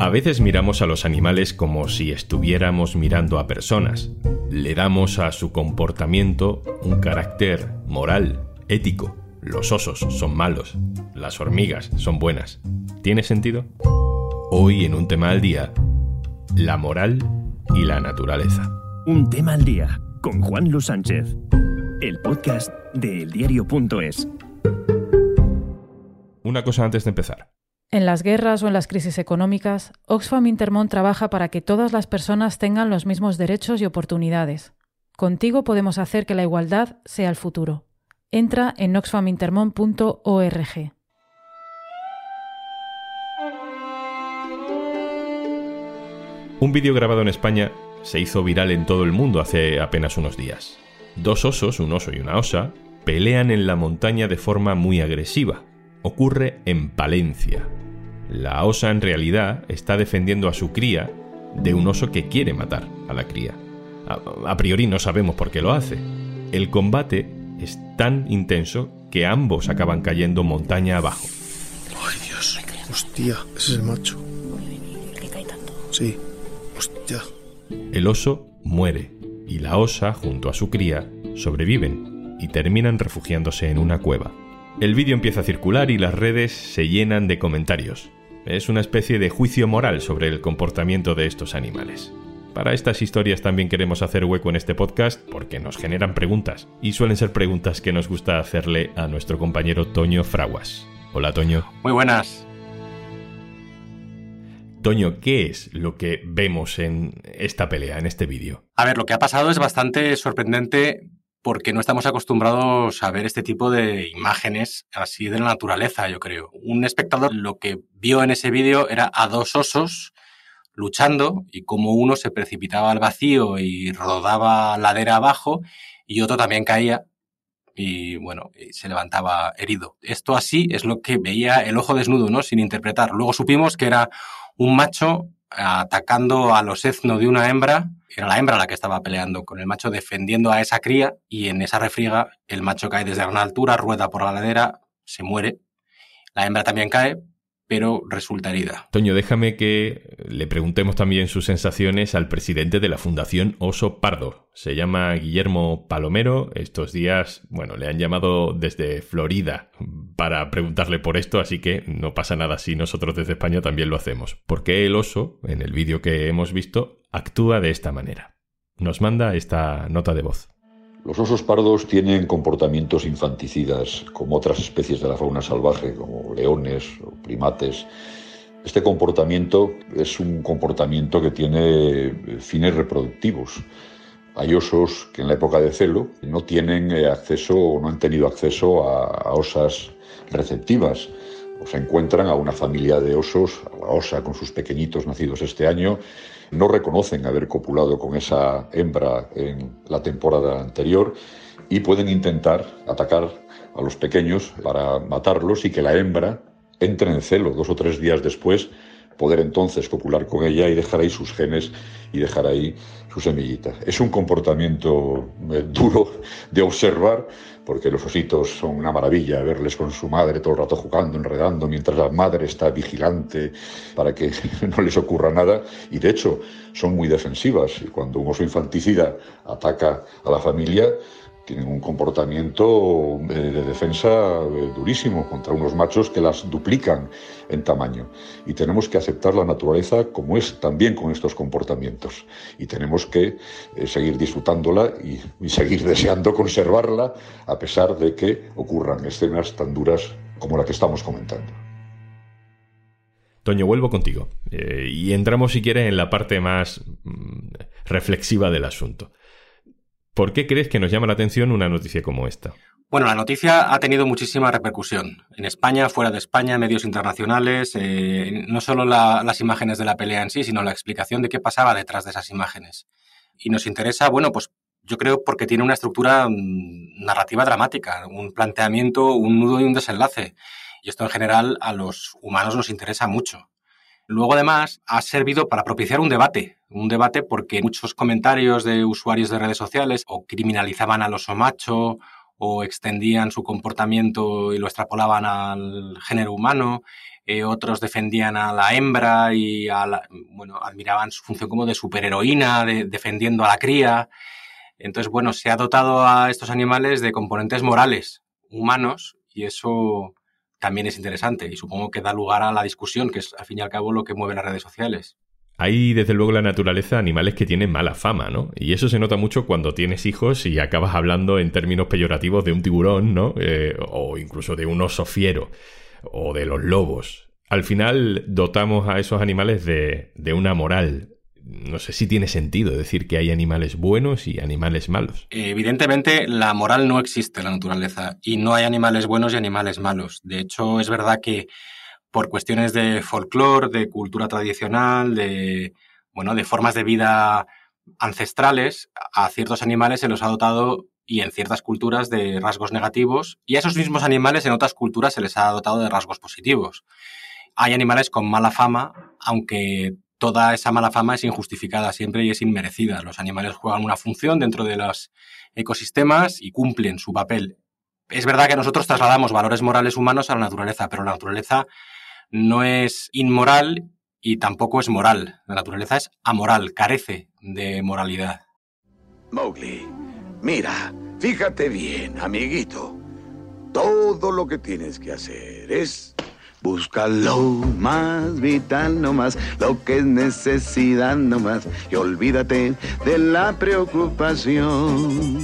A veces miramos a los animales como si estuviéramos mirando a personas. Le damos a su comportamiento un carácter moral, ético. Los osos son malos, las hormigas son buenas. ¿Tiene sentido? Hoy en un tema al día, la moral y la naturaleza. Un tema al día con Juan Luis Sánchez, el podcast de eldiario.es. Una cosa antes de empezar. En las guerras o en las crisis económicas, Oxfam Intermón trabaja para que todas las personas tengan los mismos derechos y oportunidades. Contigo podemos hacer que la igualdad sea el futuro. Entra en oxfamintermon.org. Un vídeo grabado en España se hizo viral en todo el mundo hace apenas unos días. Dos osos, un oso y una osa, pelean en la montaña de forma muy agresiva. Ocurre en Palencia, la osa en realidad está defendiendo a su cría de un oso que quiere matar a la cría. A, priori no sabemos por qué lo hace. El combate es tan intenso que ambos acaban cayendo montaña abajo. Ay, Dios. Hostia, ese es el macho. Sí. Hostia. El oso muere y la osa, junto a su cría, sobreviven y terminan refugiándose en una cueva. El vídeo empieza a circular y las redes se llenan de comentarios. Es una especie de juicio moral sobre el comportamiento de estos animales. Para estas historias también queremos hacer hueco en este podcast porque nos generan preguntas y suelen ser preguntas que nos gusta hacerle a nuestro compañero Toño Fraguas. Hola Toño. Muy buenas. Toño, ¿qué es lo que vemos en esta pelea, en este vídeo? A ver, lo que ha pasado es bastante sorprendente porque no estamos acostumbrados a ver este tipo de imágenes así de la naturaleza, yo creo. Un espectador lo que vio en ese vídeo era a dos osos luchando y como uno se precipitaba al vacío y rodaba ladera abajo y otro también caía y bueno, se levantaba herido. Esto así es lo que veía el ojo desnudo, ¿no? Sin interpretar. Luego supimos que era un macho atacando a los ezno de una hembra. Era la hembra la que estaba peleando con el macho, defendiendo a esa cría, y en esa refriega el macho cae desde gran altura, rueda por la ladera, se muere. La hembra también cae, pero resulta herida. Toño, déjame que le preguntemos también sus sensaciones al presidente de la Fundación Oso Pardo. Se llama Guillermo Palomero. Estos días, bueno, le han llamado desde Florida para preguntarle por esto, así que no pasa nada si nosotros desde España también lo hacemos. Porque el oso, en el vídeo que hemos visto, actúa de esta manera. Nos manda esta nota de voz. Los osos pardos tienen comportamientos infanticidas, como otras especies de la fauna salvaje, como leones o primates. Este comportamiento es un comportamiento que tiene fines reproductivos. Hay osos que en la época de celo no tienen eh, acceso o no han tenido acceso a, osas receptivas. O se encuentran a una familia de osos, a la osa con sus pequeñitos nacidos este año, no reconocen haber copulado con esa hembra en la temporada anterior y pueden intentar atacar a los pequeños para matarlos y que la hembra entre en celo dos o tres días después poder entonces copular con ella y dejar ahí sus genes y dejar ahí su semillita. Es un comportamiento eh, duro de observar porque los ositos son una maravilla verles con su madre todo el rato jugando, enredando, mientras la madre está vigilante para que no les ocurra nada y de hecho son muy defensivas cuando un oso infanticida ataca a la familia tienen un comportamiento eh, de defensa eh, durísimo contra unos machos que las duplican en tamaño. Y tenemos que aceptar la naturaleza como es también con estos comportamientos. Y tenemos que eh, seguir disfrutándola y, seguir deseando conservarla a pesar de que ocurran escenas tan duras como la que estamos comentando. Toño, vuelvo contigo. y entramos, si quieres, en la parte más mm, reflexiva del asunto. ¿Por qué crees que nos llama la atención una noticia como esta? Bueno, la noticia ha tenido muchísima repercusión. En España, fuera de España, medios internacionales, eh, no solo las imágenes de la pelea en sí, sino la explicación de qué pasaba detrás de esas imágenes. Y nos interesa, bueno, pues yo creo porque tiene una estructura mm, narrativa dramática, un planteamiento, un nudo y un desenlace. Y esto en general a los humanos nos interesa mucho. Luego, además, ha servido para propiciar un debate. Un debate porque muchos comentarios de usuarios de redes sociales o criminalizaban al oso macho o extendían su comportamiento y lo extrapolaban al género humano, eh, otros defendían a la hembra y bueno, admiraban su función como de superheroína, defendiendo a la cría. Entonces, bueno, se ha dotado a estos animales de componentes morales, humanos, y eso también es interesante y supongo que da lugar a la discusión, que es al fin y al cabo lo que mueve las redes sociales. Hay desde luego en la naturaleza animales que tienen mala fama, ¿no? Y eso se nota mucho cuando tienes hijos y acabas hablando en términos peyorativos de un tiburón, ¿no? Eh, o incluso de un oso fiero, o de los lobos. Al final dotamos a esos animales de, de una moral, no sé si tiene sentido decir que hay animales buenos y animales malos. Evidentemente, la moral no existe en la naturaleza y no hay animales buenos y animales malos. De hecho, es verdad que por cuestiones de folclore, de cultura tradicional, de, bueno, de formas de vida ancestrales, a ciertos animales se los ha dotado y en ciertas culturas de rasgos negativos y a esos mismos animales en otras culturas se les ha dotado de rasgos positivos. Hay animales con mala fama, aunque toda esa mala fama es injustificada siempre y es inmerecida. Los animales juegan una función dentro de los ecosistemas y cumplen su papel. Es verdad que nosotros trasladamos valores morales humanos a la naturaleza, pero la naturaleza no es inmoral y tampoco es moral. La naturaleza es amoral, carece de moralidad. Mowgli, mira, fíjate bien, amiguito. Todo lo que tienes que hacer es Busca lo más vital nomás, lo que es necesidad nomás, y olvídate de la preocupación.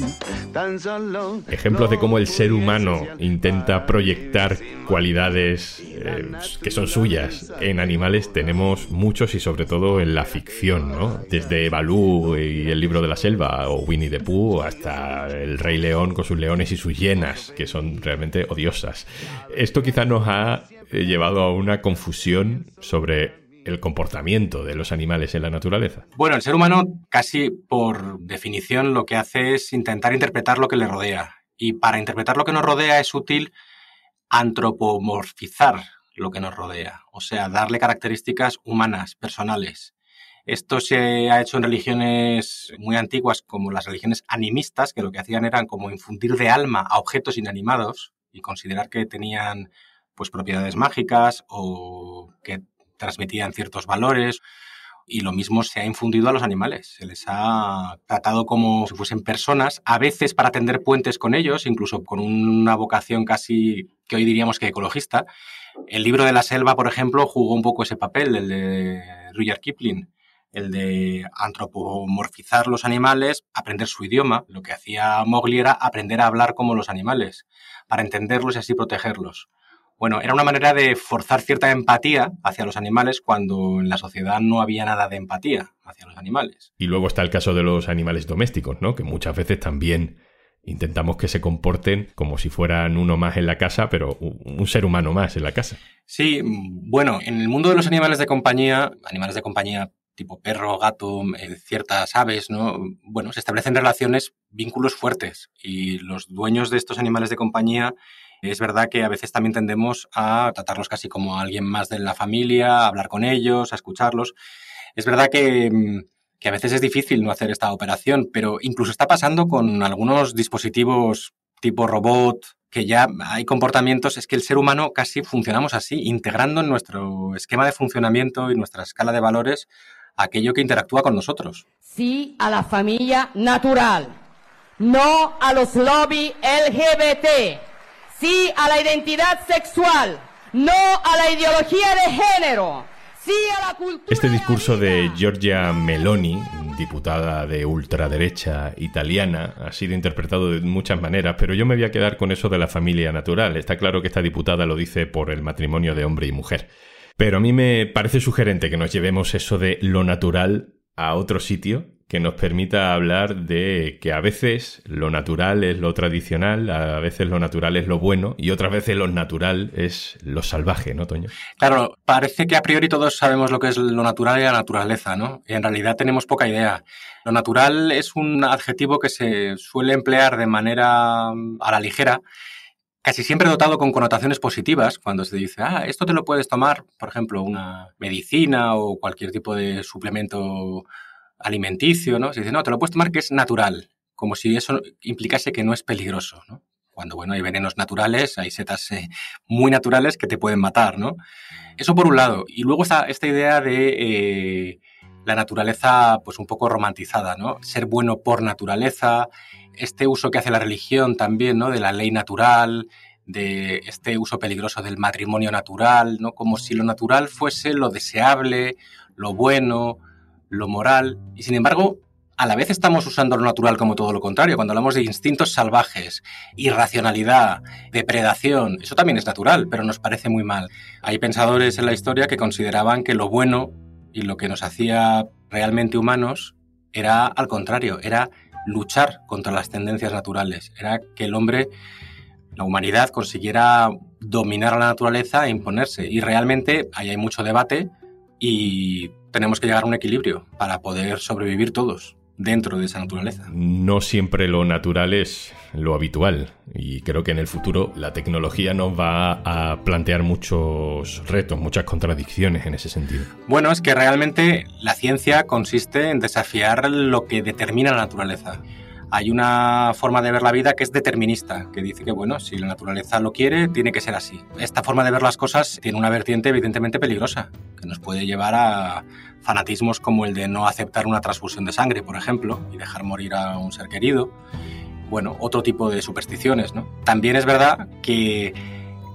Tan solo Ejemplos de cómo el ser humano intenta proyectar cualidades eh, que son suyas en animales tenemos muchos y sobre todo en la ficción, ¿no? Desde Balú y el libro de la selva o Winnie the Pooh hasta el Rey León con sus leones y sus hienas, que son realmente odiosas. Esto quizás nos ha llevado a una confusión sobre el comportamiento de los animales en la naturaleza. Bueno, el ser humano casi por definición lo que hace es intentar interpretar lo que le rodea. Y para interpretar lo que nos rodea es útil antropomorfizar lo que nos rodea, o sea, darle características humanas, personales. Esto se ha hecho en religiones muy antiguas como las religiones animistas, que lo que hacían era como infundir de alma a objetos inanimados y considerar que tenían pues propiedades mágicas o que transmitían ciertos valores. Y lo mismo se ha infundido a los animales. Se les ha tratado como si fuesen personas, a veces para tender puentes con ellos, incluso con una vocación casi que hoy diríamos que ecologista. El libro de la selva, por ejemplo, jugó un poco ese papel, el de Rudyard Kipling, el de antropomorfizar los animales, aprender su idioma. Lo que hacía Mowgli era aprender a hablar como los animales, para entenderlos y así protegerlos. Bueno, era una manera de forzar cierta empatía hacia los animales cuando en la sociedad no había nada de empatía hacia los animales. Y luego está el caso de los animales domésticos, ¿no? Que muchas veces también intentamos que se comporten como si fueran uno más en la casa, pero un ser humano más en la casa. Sí, bueno, en el mundo de los animales de compañía, animales de compañía tipo perro, gato, eh, ciertas aves, ¿no? Bueno, se establecen relaciones, vínculos fuertes y los dueños de estos animales de compañía es verdad que a veces también tendemos a tratarlos casi como alguien más de la familia, a hablar con ellos, a escucharlos. Es verdad que, mm, que a veces es difícil no hacer esta operación, pero incluso está pasando con algunos dispositivos tipo robot, que ya hay comportamientos, es que el ser humano casi funcionamos así, integrando en nuestro esquema de funcionamiento y nuestra escala de valores aquello que interactúa con nosotros. Sí a la familia natural, no a los lobby LGBT sí a la identidad sexual, no a la ideología de género, sí a la cultura. Este discurso de Giorgia Meloni, diputada de ultraderecha italiana, ha sido interpretado de muchas maneras, pero yo me voy a quedar con eso de la familia natural. Está claro que esta diputada lo dice por el matrimonio de hombre y mujer. Pero a mí me parece sugerente que nos llevemos eso de lo natural a otro sitio que nos permita hablar de que a veces lo natural es lo tradicional, a veces lo natural es lo bueno y otras veces lo natural es lo salvaje, ¿no, Toño? Claro, parece que a priori todos sabemos lo que es lo natural y la naturaleza, ¿no? Y en realidad tenemos poca idea. Lo natural es un adjetivo que se suele emplear de manera mm, a la ligera casi siempre dotado con connotaciones positivas, cuando se dice, ah, esto te lo puedes tomar, por ejemplo, una medicina o cualquier tipo de suplemento alimenticio, ¿no? Se dice, no, te lo puedes tomar que es natural, como si eso implicase que no es peligroso, ¿no? cuando bueno, hay venenos naturales, hay setas eh, muy naturales que te pueden matar, ¿no? Eso por un lado. Y luego está esta idea de eh, la naturaleza, pues un poco romantizada, ¿no? Ser bueno por naturaleza, este uso que hace la religión también, ¿no? De la ley natural, de este uso peligroso del matrimonio natural, ¿no? Como si lo natural fuese lo deseable, lo bueno, lo moral. Y sin embargo, a la vez estamos usando lo natural como todo lo contrario. Cuando hablamos de instintos salvajes, irracionalidad, depredación, eso también es natural, pero nos parece muy mal. Hay pensadores en la historia que consideraban que lo bueno y lo que nos hacía realmente humanos era al contrario, era luchar contra las tendencias naturales, era que el hombre, la humanidad, consiguiera dominar a la naturaleza e imponerse. Y realmente ahí hay mucho debate y tenemos que llegar a un equilibrio para poder sobrevivir todos dentro de esa naturaleza. No siempre lo natural es lo habitual y creo que en el futuro la tecnología nos va a plantear muchos retos, muchas contradicciones en ese sentido. Bueno, es que realmente la ciencia consiste en desafiar lo que determina la naturaleza. Hay una forma de ver la vida que es determinista, que dice que bueno, si la naturaleza lo quiere, tiene que ser así. Esta forma de ver las cosas tiene una vertiente evidentemente peligrosa, que nos puede llevar a fanatismos como el de no aceptar una transfusión de sangre, por ejemplo, y dejar morir a un ser querido. Bueno, otro tipo de supersticiones, ¿no? También es verdad que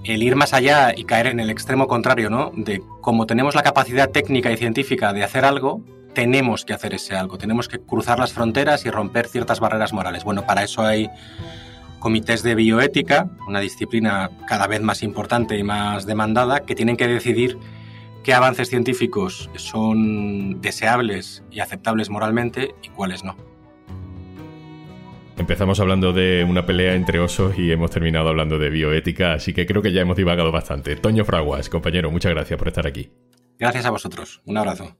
el ir más allá y caer en el extremo contrario, ¿no? De como tenemos la capacidad técnica y científica de hacer algo, tenemos que hacer ese algo, tenemos que cruzar las fronteras y romper ciertas barreras morales. Bueno, para eso hay comités de bioética, una disciplina cada vez más importante y más demandada, que tienen que decidir qué avances científicos son deseables y aceptables moralmente y cuáles no. Empezamos hablando de una pelea entre osos y hemos terminado hablando de bioética, así que creo que ya hemos divagado bastante. Toño Fraguas, compañero, muchas gracias por estar aquí. Gracias a vosotros. Un abrazo.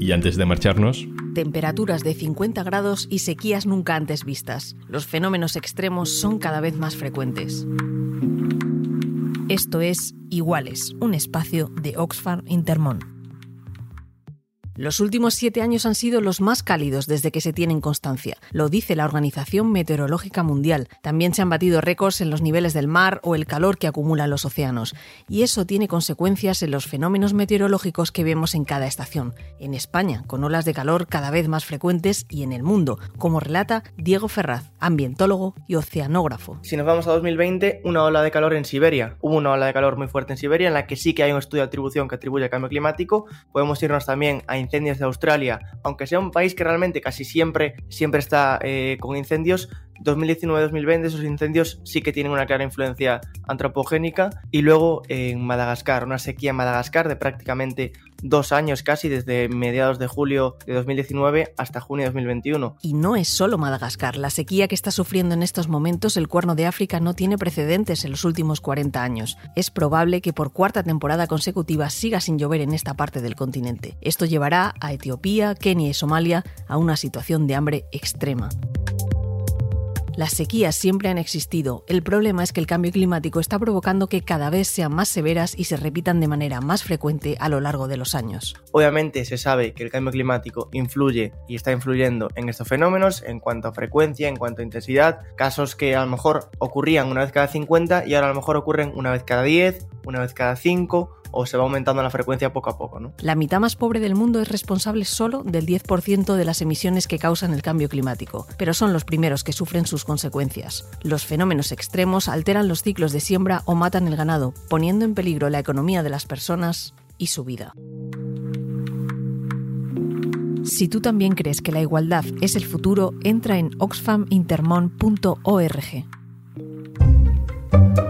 Y antes de marcharnos, temperaturas de 50 grados y sequías nunca antes vistas. Los fenómenos extremos son cada vez más frecuentes. Esto es Iguales, un espacio de Oxfam Intermón. Los últimos siete años han sido los más cálidos desde que se tienen constancia, lo dice la Organización Meteorológica Mundial. También se han batido récords en los niveles del mar o el calor que acumulan los océanos, y eso tiene consecuencias en los fenómenos meteorológicos que vemos en cada estación, en España, con olas de calor cada vez más frecuentes y en el mundo, como relata Diego Ferraz, ambientólogo y oceanógrafo. Si nos vamos a 2020, una ola de calor en Siberia. Hubo una ola de calor muy fuerte en Siberia en la que sí que hay un estudio de atribución que atribuye al cambio climático. Podemos irnos también a incendios de Australia, aunque sea un país que realmente casi siempre, siempre está eh, con incendios, 2019-2020 esos incendios sí que tienen una clara influencia antropogénica y luego en Madagascar, una sequía en Madagascar de prácticamente dos años casi, desde mediados de julio de 2019 hasta junio de 2021. Y no es solo Madagascar, la sequía que está sufriendo en estos momentos el Cuerno de África no tiene precedentes en los últimos 40 años. Es probable que por cuarta temporada consecutiva siga sin llover en esta parte del continente. Esto llevará a Etiopía, Kenia y Somalia a una situación de hambre extrema. Las sequías siempre han existido. El problema es que el cambio climático está provocando que cada vez sean más severas y se repitan de manera más frecuente a lo largo de los años. Obviamente se sabe que el cambio climático influye y está influyendo en estos fenómenos en cuanto a frecuencia, en cuanto a intensidad. Casos que a lo mejor ocurrían una vez cada 50 y ahora a lo mejor ocurren una vez cada 10, una vez cada 5 o se va aumentando la frecuencia poco a poco. La mitad más pobre del mundo es responsable solo del 10% de las emisiones que causan el cambio climático, pero son los primeros que sufren sus consecuencias. Los fenómenos extremos alteran los ciclos de siembra o matan el ganado, poniendo en peligro la economía de las personas y su vida. Si tú también crees que la igualdad es el futuro, entra en oxfamintermon.org.